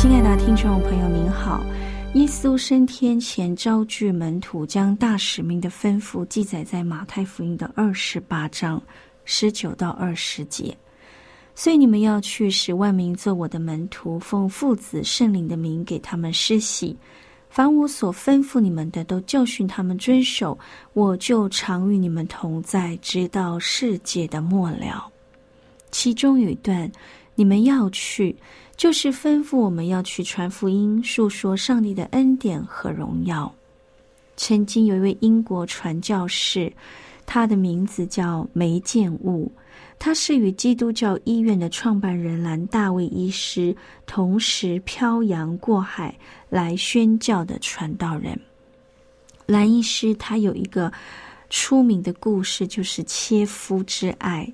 亲爱的听众朋友，您好。耶稣升天前召聚门徒，将大使命的吩咐记载在马太福音的二十八章十九到二十节。所以你们要去，使万民做我的门徒，奉父子圣灵的名给他们施洗。凡我所吩咐你们的，都教训他们遵守。我就常与你们同在，直到世界的末了。其中有一段，你们要去。就是吩咐我们要去传福音，述说上帝的恩典和荣耀。曾经有一位英国传教士，他的名字叫梅建物，他是与基督教医院的创办人兰大卫医师同时漂洋过海来宣教的传道人。兰医师他有一个出名的故事，就是切肤之爱。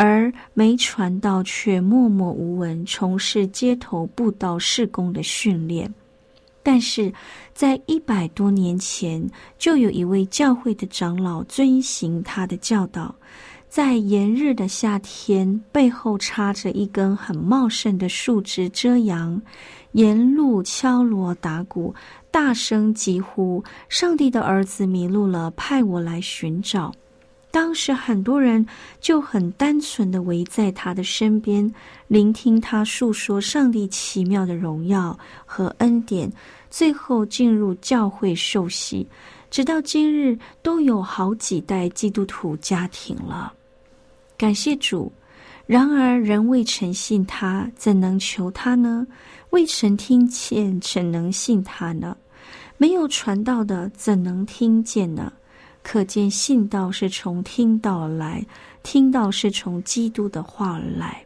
而没传道，却默默无闻从事街头布道事工的训练。但是在一百多年前，就有一位教会的长老遵行他的教导，在炎热的夏天，背后插着一根很茂盛的树枝遮阳，沿路敲锣打鼓，大声疾呼：“上帝的儿子迷路了，派我来寻找。”当时很多人就很单纯的围在他的身边，聆听他述说上帝奇妙的荣耀和恩典，最后进入教会受洗，直到今日都有好几代基督徒家庭了。感谢主！然而人未曾信他，怎能求他呢？未曾听见，怎能信他呢？没有传道的，怎能听见呢？可见信道是从听道来，听道是从基督的话而来。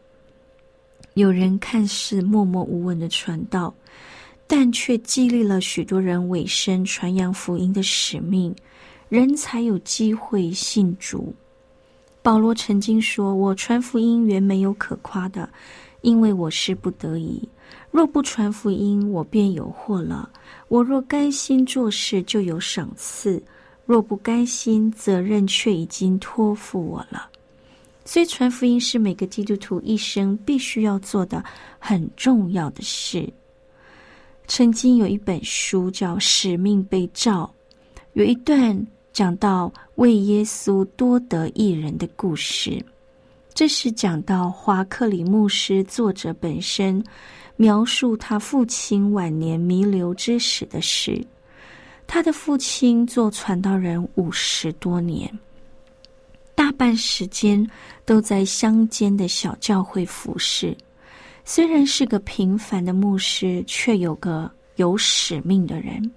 有人看似默默无闻的传道，但却激励了许多人委身传扬福音的使命，人才有机会信主。保罗曾经说：“我传福音原没有可夸的，因为我是不得已。若不传福音，我便有祸了。我若甘心做事，就有赏赐。”若不甘心，责任却已经托付我了。所以，传福音是每个基督徒一生必须要做的很重要的事。曾经有一本书叫《使命被召》，有一段讲到为耶稣多得一人的故事。这是讲到华克里牧师作者本身描述他父亲晚年弥留之时的事。他的父亲做传道人五十多年，大半时间都在乡间的小教会服侍。虽然是个平凡的牧师，却有个有使命的人。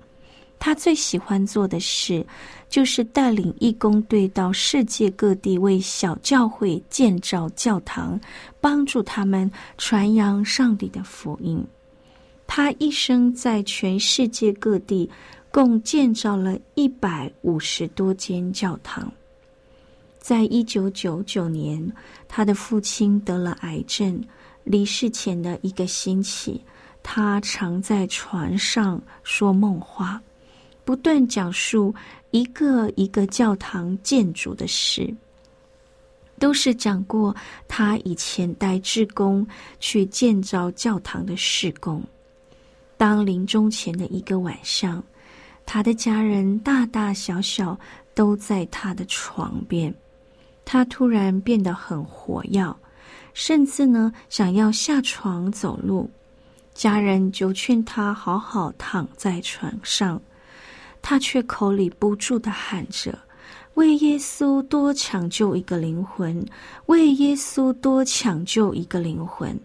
他最喜欢做的事，就是带领义工队到世界各地为小教会建造教堂，帮助他们传扬上帝的福音。他一生在全世界各地。共建造了一百五十多间教堂。在一九九九年，他的父亲得了癌症，离世前的一个星期，他常在船上说梦话，不断讲述一个一个教堂建筑的事，都是讲过他以前带志工去建造教堂的事工。当临终前的一个晚上。他的家人大大小小都在他的床边，他突然变得很活跃，甚至呢想要下床走路。家人就劝他好好躺在床上，他却口里不住的喊着：“为耶稣多抢救一个灵魂，为耶稣多抢救一个灵魂，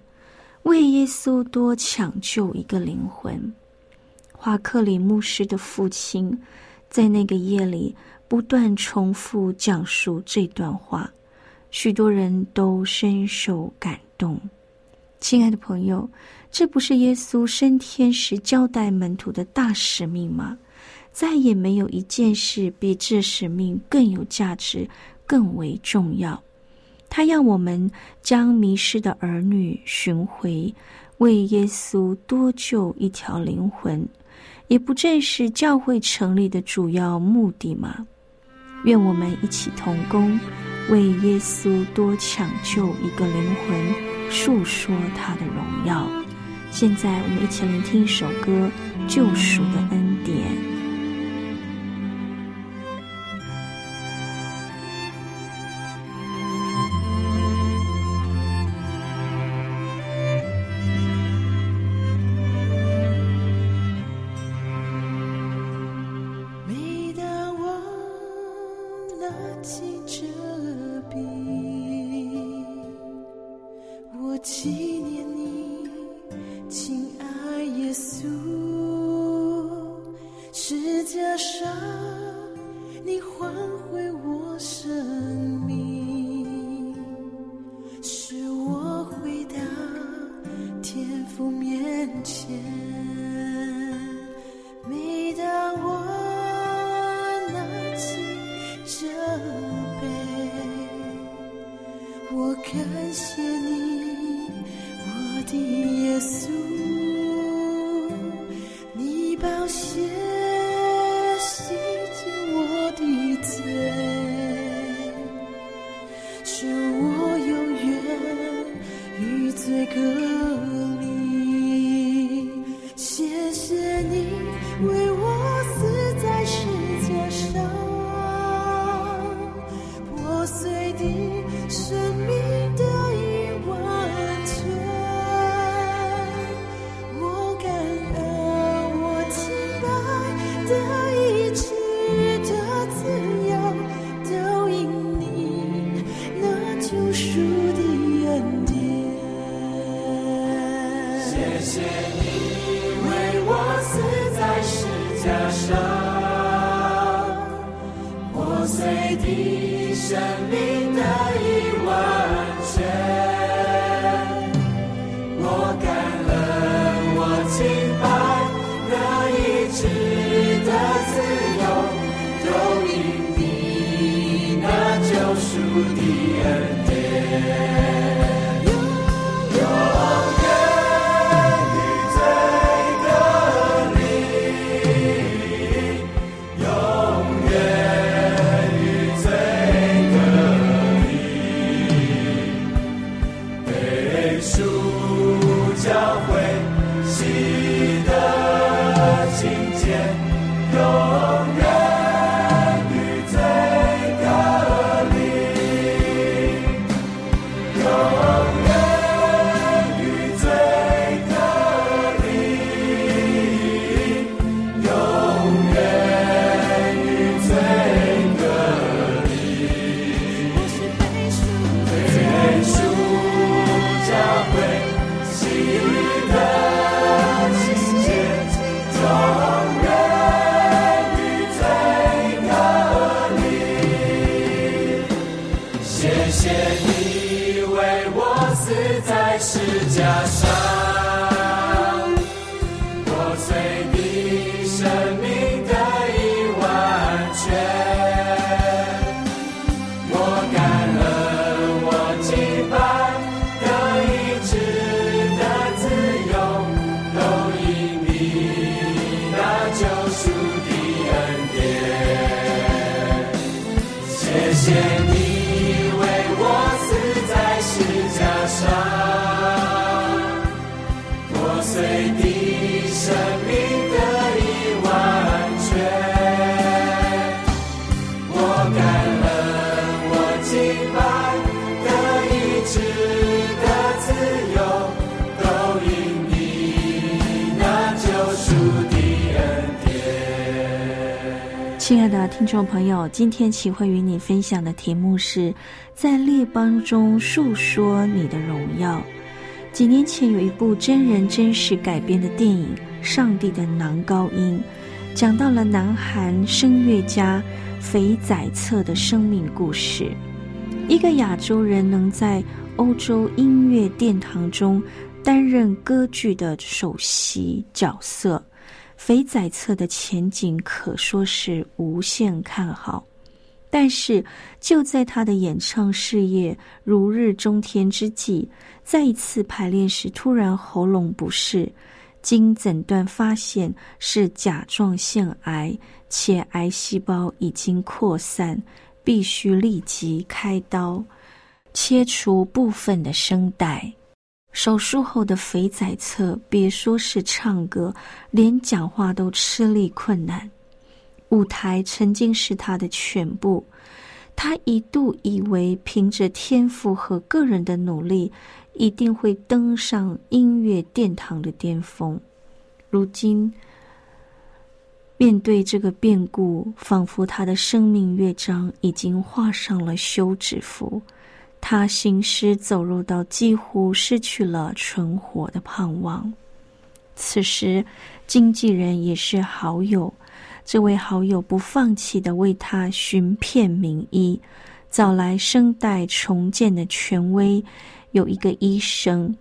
为耶稣多抢救一个灵魂。”华克里牧师的父亲在那个夜里不断重复讲述这段话，许多人都深受感动。亲爱的朋友。这不是耶稣升天时交代门徒的大使命吗？再也没有一件事比这使命更有价值、更为重要。他要我们将迷失的儿女寻回，为耶稣多救一条灵魂，也不正是教会成立的主要目的吗？愿我们一起同工，为耶稣多抢救一个灵魂，述说他的荣耀。现在，我们一起来听一首歌《救赎的恩典》。我亲爱的听众朋友，今天启慧与你分享的题目是在列邦中述说你的荣耀。几年前有一部真人真事改编的电影《上帝的男高音》，讲到了南韩声乐家肥仔策的生命故事。一个亚洲人能在欧洲音乐殿堂中担任歌剧的首席角色。肥仔策的前景可说是无限看好，但是就在他的演唱事业如日中天之际，在一次排练时突然喉咙不适，经诊断发现是甲状腺癌，且癌细胞已经扩散，必须立即开刀切除部分的声带。手术后的肥仔侧，别说是唱歌，连讲话都吃力困难。舞台曾经是他的全部，他一度以为凭着天赋和个人的努力，一定会登上音乐殿堂的巅峰。如今，面对这个变故，仿佛他的生命乐章已经画上了休止符。他行尸走肉到几乎失去了存活的盼望。此时，经纪人也是好友，这位好友不放弃的为他寻遍名医，找来声带重建的权威。有一个医生，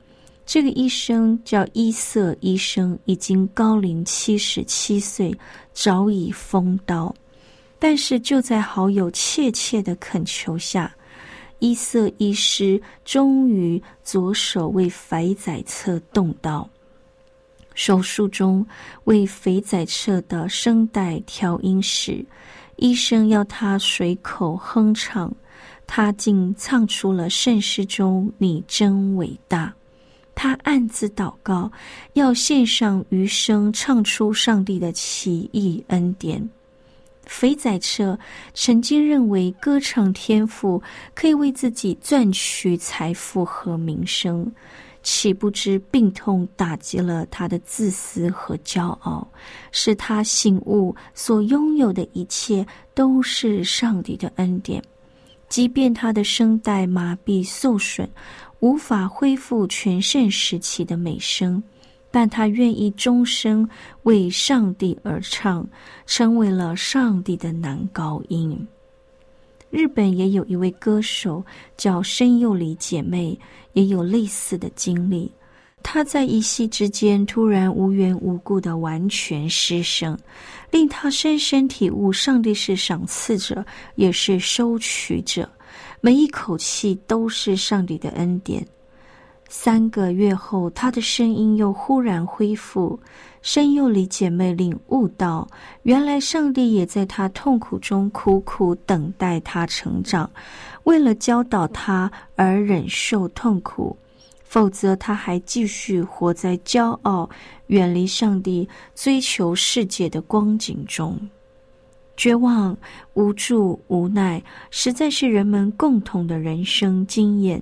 这个医生叫伊瑟医生，已经高龄七十七岁，早已封刀。但是就在好友切切的恳求下。伊瑟医师终于左手为肥仔侧动刀，手术中为肥仔侧的声带调音时，医生要他随口哼唱，他竟唱出了圣诗中“你真伟大”。他暗自祷告，要献上余生，唱出上帝的奇异恩典。肥仔车曾经认为歌唱天赋可以为自己赚取财富和名声，岂不知病痛打击了他的自私和骄傲，使他醒悟所拥有的一切都是上帝的恩典。即便他的声带麻痹受损，无法恢复全盛时期的美声。但他愿意终生为上帝而唱，成为了上帝的男高音。日本也有一位歌手叫深佑里姐妹，也有类似的经历。她在一夕之间突然无缘无故的完全失声，令她深深体悟：上帝是赏赐者，也是收取者，每一口气都是上帝的恩典。三个月后，他的声音又忽然恢复。声幼里姐妹领悟到，原来上帝也在他痛苦中苦苦等待他成长，为了教导他而忍受痛苦，否则他还继续活在骄傲、远离上帝、追求世界的光景中。绝望、无助、无奈，实在是人们共同的人生经验。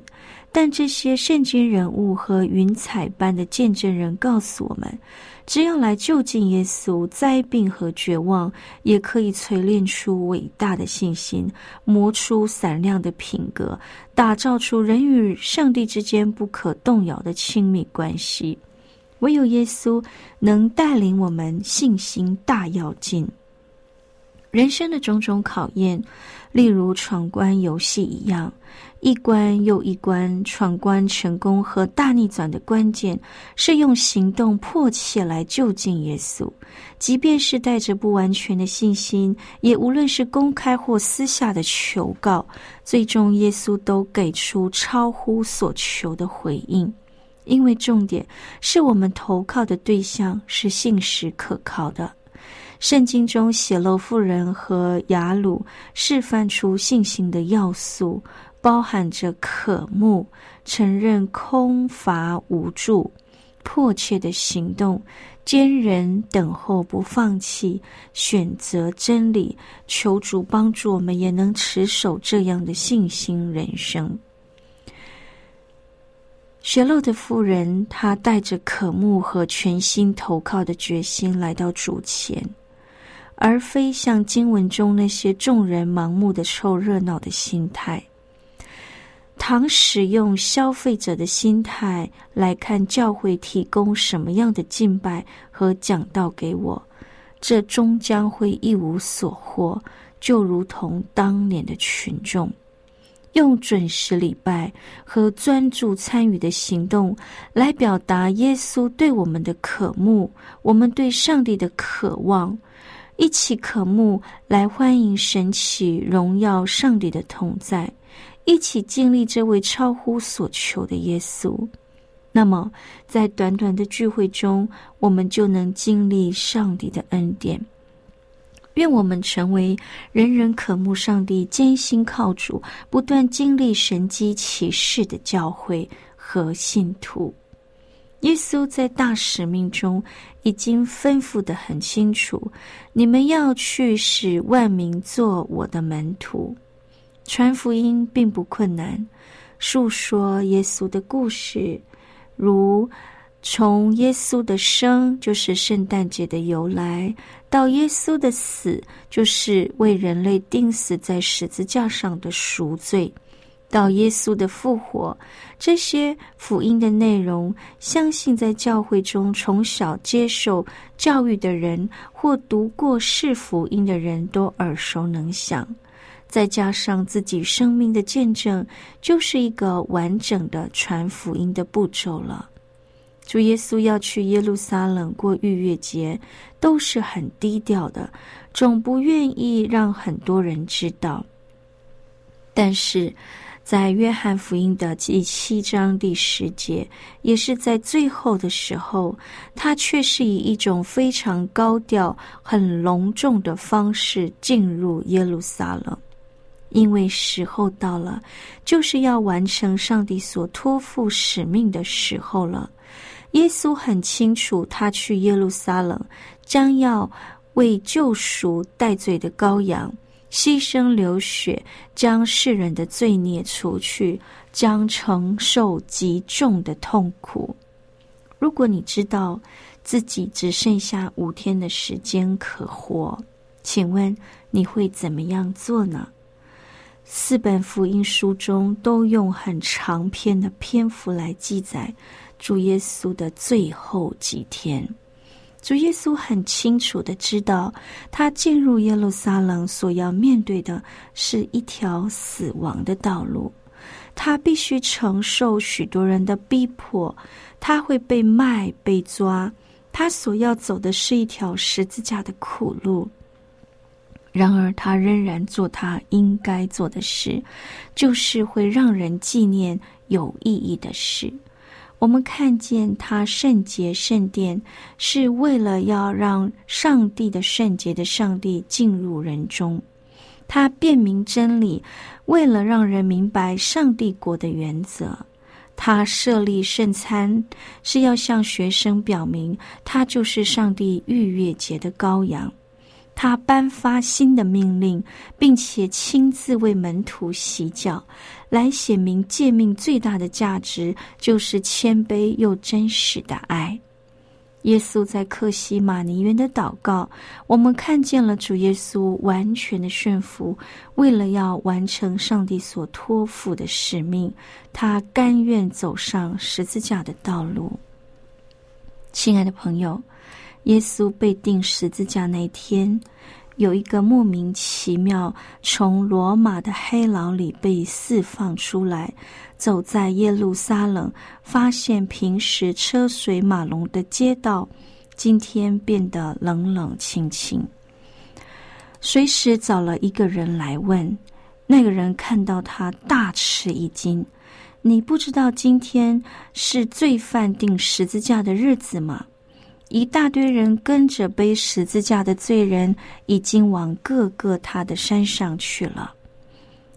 但这些圣经人物和云彩般的见证人告诉我们：只要来就近耶稣，灾病和绝望也可以锤炼出伟大的信心，磨出闪亮的品格，打造出人与上帝之间不可动摇的亲密关系。唯有耶稣能带领我们信心大跃进。人生的种种考验，例如闯关游戏一样，一关又一关，闯关成功和大逆转的关键是用行动迫切来就近耶稣。即便是带着不完全的信心，也无论是公开或私下的求告，最终耶稣都给出超乎所求的回应。因为重点是我们投靠的对象是信实可靠的。圣经中血漏妇人和雅鲁示范出信心的要素，包含着渴慕、承认空乏无助、迫切的行动、坚忍等候不放弃、选择真理、求主帮助我们，也能持守这样的信心人生。血漏的妇人，她带着渴慕和全心投靠的决心来到主前。而非像经文中那些众人盲目的凑热闹的心态。倘使用消费者的心态来看教会提供什么样的敬拜和讲道给我，这终将会一无所获，就如同当年的群众。用准时礼拜和专注参与的行动来表达耶稣对我们的渴慕，我们对上帝的渴望，一起渴慕来欢迎神起荣耀上帝的同在，一起经历这位超乎所求的耶稣。那么，在短短的聚会中，我们就能经历上帝的恩典。愿我们成为人人渴慕上帝、艰辛靠主、不断经历神机启示的教会和信徒。耶稣在大使命中已经吩咐的很清楚：你们要去使万民做我的门徒。传福音并不困难，述说耶稣的故事，如。从耶稣的生，就是圣诞节的由来，到耶稣的死，就是为人类钉死在十字架上的赎罪，到耶稣的复活，这些福音的内容，相信在教会中从小接受教育的人或读过是福音的人都耳熟能详。再加上自己生命的见证，就是一个完整的传福音的步骤了。主耶稣要去耶路撒冷过逾越节，都是很低调的，总不愿意让很多人知道。但是，在约翰福音的第七章第十节，也是在最后的时候，他却是以一种非常高调、很隆重的方式进入耶路撒冷，因为时候到了，就是要完成上帝所托付使命的时候了。耶稣很清楚，他去耶路撒冷，将要为救赎戴罪的羔羊牺牲流血，将世人的罪孽除去，将承受极重的痛苦。如果你知道自己只剩下五天的时间可活，请问你会怎么样做呢？四本福音书中都用很长篇的篇幅来记载。主耶稣的最后几天，主耶稣很清楚的知道，他进入耶路撒冷所要面对的是一条死亡的道路，他必须承受许多人的逼迫，他会被卖、被抓，他所要走的是一条十字架的苦路。然而，他仍然做他应该做的事，就是会让人纪念有意义的事。我们看见他圣洁圣殿，是为了要让上帝的圣洁的上帝进入人中；他辨明真理，为了让人明白上帝国的原则；他设立圣餐，是要向学生表明他就是上帝逾越节的羔羊。他颁发新的命令，并且亲自为门徒洗脚，来显明诫命最大的价值就是谦卑又真实的爱。耶稣在克西马尼园的祷告，我们看见了主耶稣完全的顺服，为了要完成上帝所托付的使命，他甘愿走上十字架的道路。亲爱的朋友。耶稣被钉十字架那天，有一个莫名其妙从罗马的黑牢里被释放出来，走在耶路撒冷，发现平时车水马龙的街道，今天变得冷冷清清。随时找了一个人来问，那个人看到他大吃一惊：“你不知道今天是罪犯钉十字架的日子吗？”一大堆人跟着背十字架的罪人，已经往各个他的山上去了。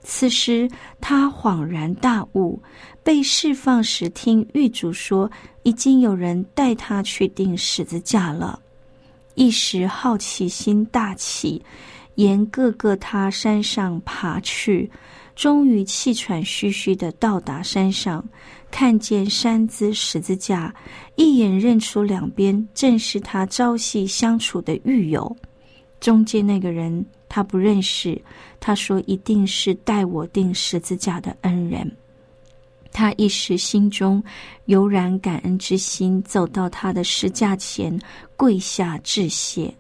此时他恍然大悟，被释放时听狱主说，已经有人带他去钉十字架了。一时好奇心大起，沿各个他山上爬去，终于气喘吁吁的到达山上。看见山姿十字架，一眼认出两边正是他朝夕相处的狱友。中间那个人他不认识，他说一定是带我钉十字架的恩人。他一时心中油然感恩之心，走到他的石架前跪下致谢。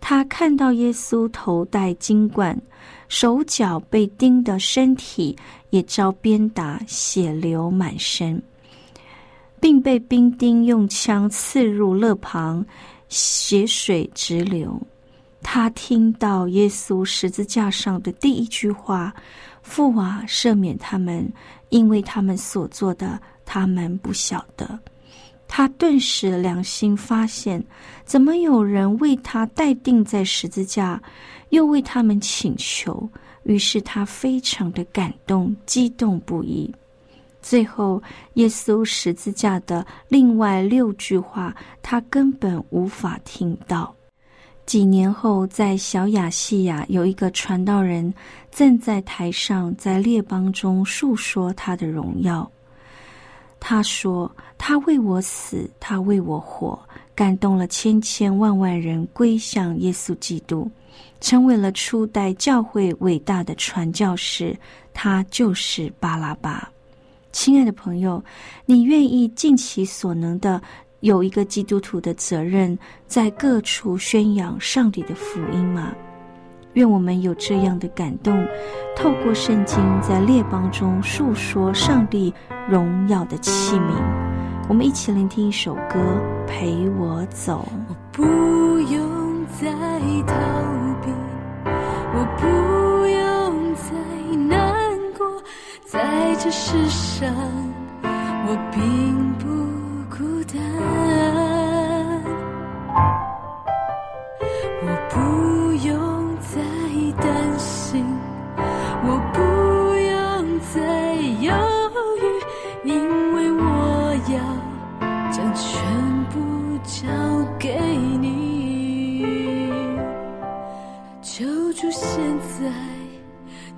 他看到耶稣头戴金冠，手脚被钉的身体也遭鞭打，血流满身，并被兵丁用枪刺入肋旁，血水直流。他听到耶稣十字架上的第一句话：“父啊，赦免他们。”因为他们所做的，他们不晓得。他顿时良心发现，怎么有人为他待定在十字架，又为他们请求？于是他非常的感动，激动不已。最后，耶稣十字架的另外六句话，他根本无法听到。几年后，在小亚细亚有一个传道人，正在台上在列邦中述说他的荣耀。他说：“他为我死，他为我活，感动了千千万万人归向耶稣基督，成为了初代教会伟大的传教士。他就是巴拉巴。”亲爱的朋友，你愿意尽其所能的？有一个基督徒的责任，在各处宣扬上帝的福音吗？愿我们有这样的感动，透过圣经在列邦中述说上帝荣耀的器皿。我们一起聆听一首歌，《陪我走》。我不用再逃避，我不用再难过，在这世上，我并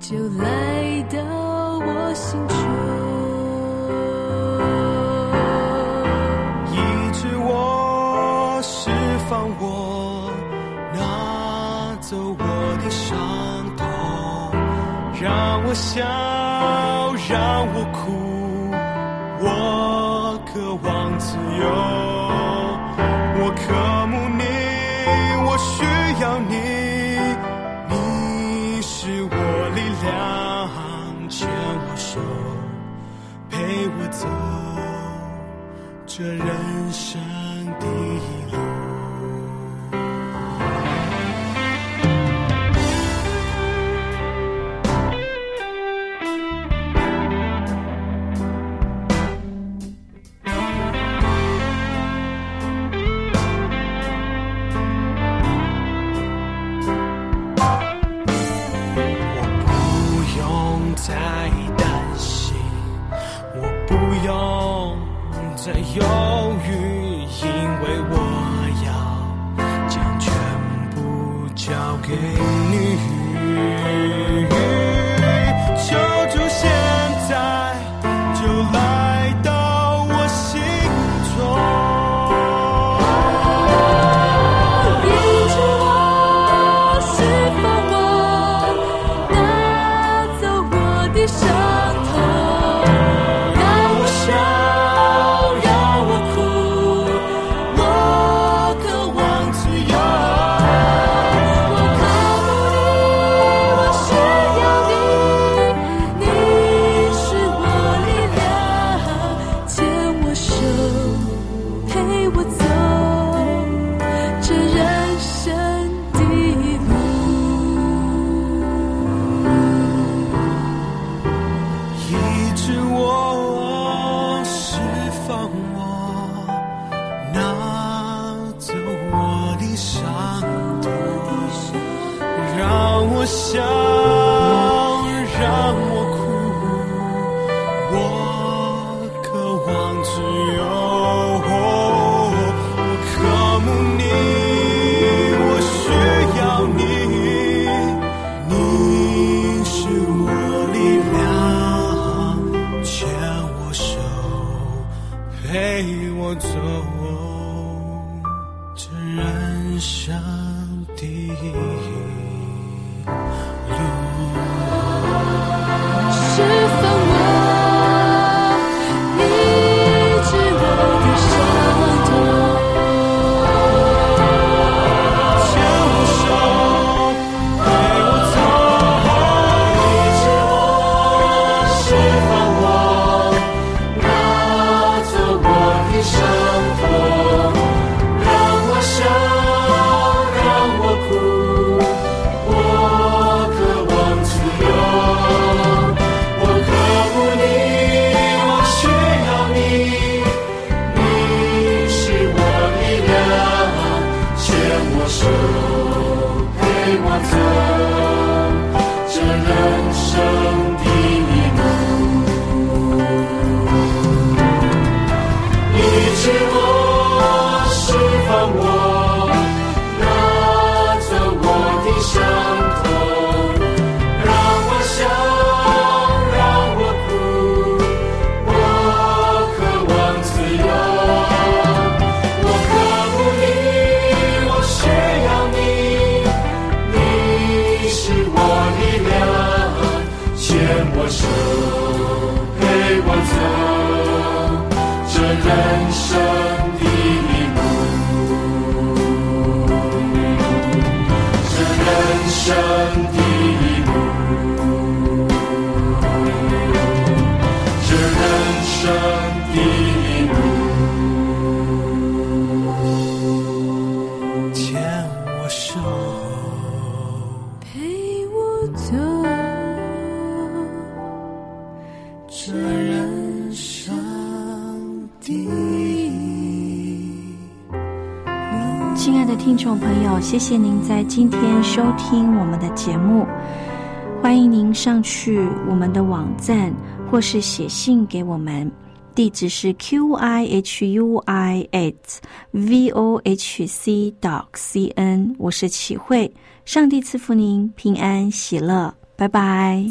就来到我心中。抑制我释放我拿走我的伤痛让我笑让我哭我渴望自由。这人在犹豫，因为我要将全部交给。听众朋友谢谢您在今天收听我们的节目，欢迎您上去我们的网站或是写信给我们，地址是 q i h u i at v o h c dot c n。我是启慧，上帝赐福您平安喜乐，拜拜。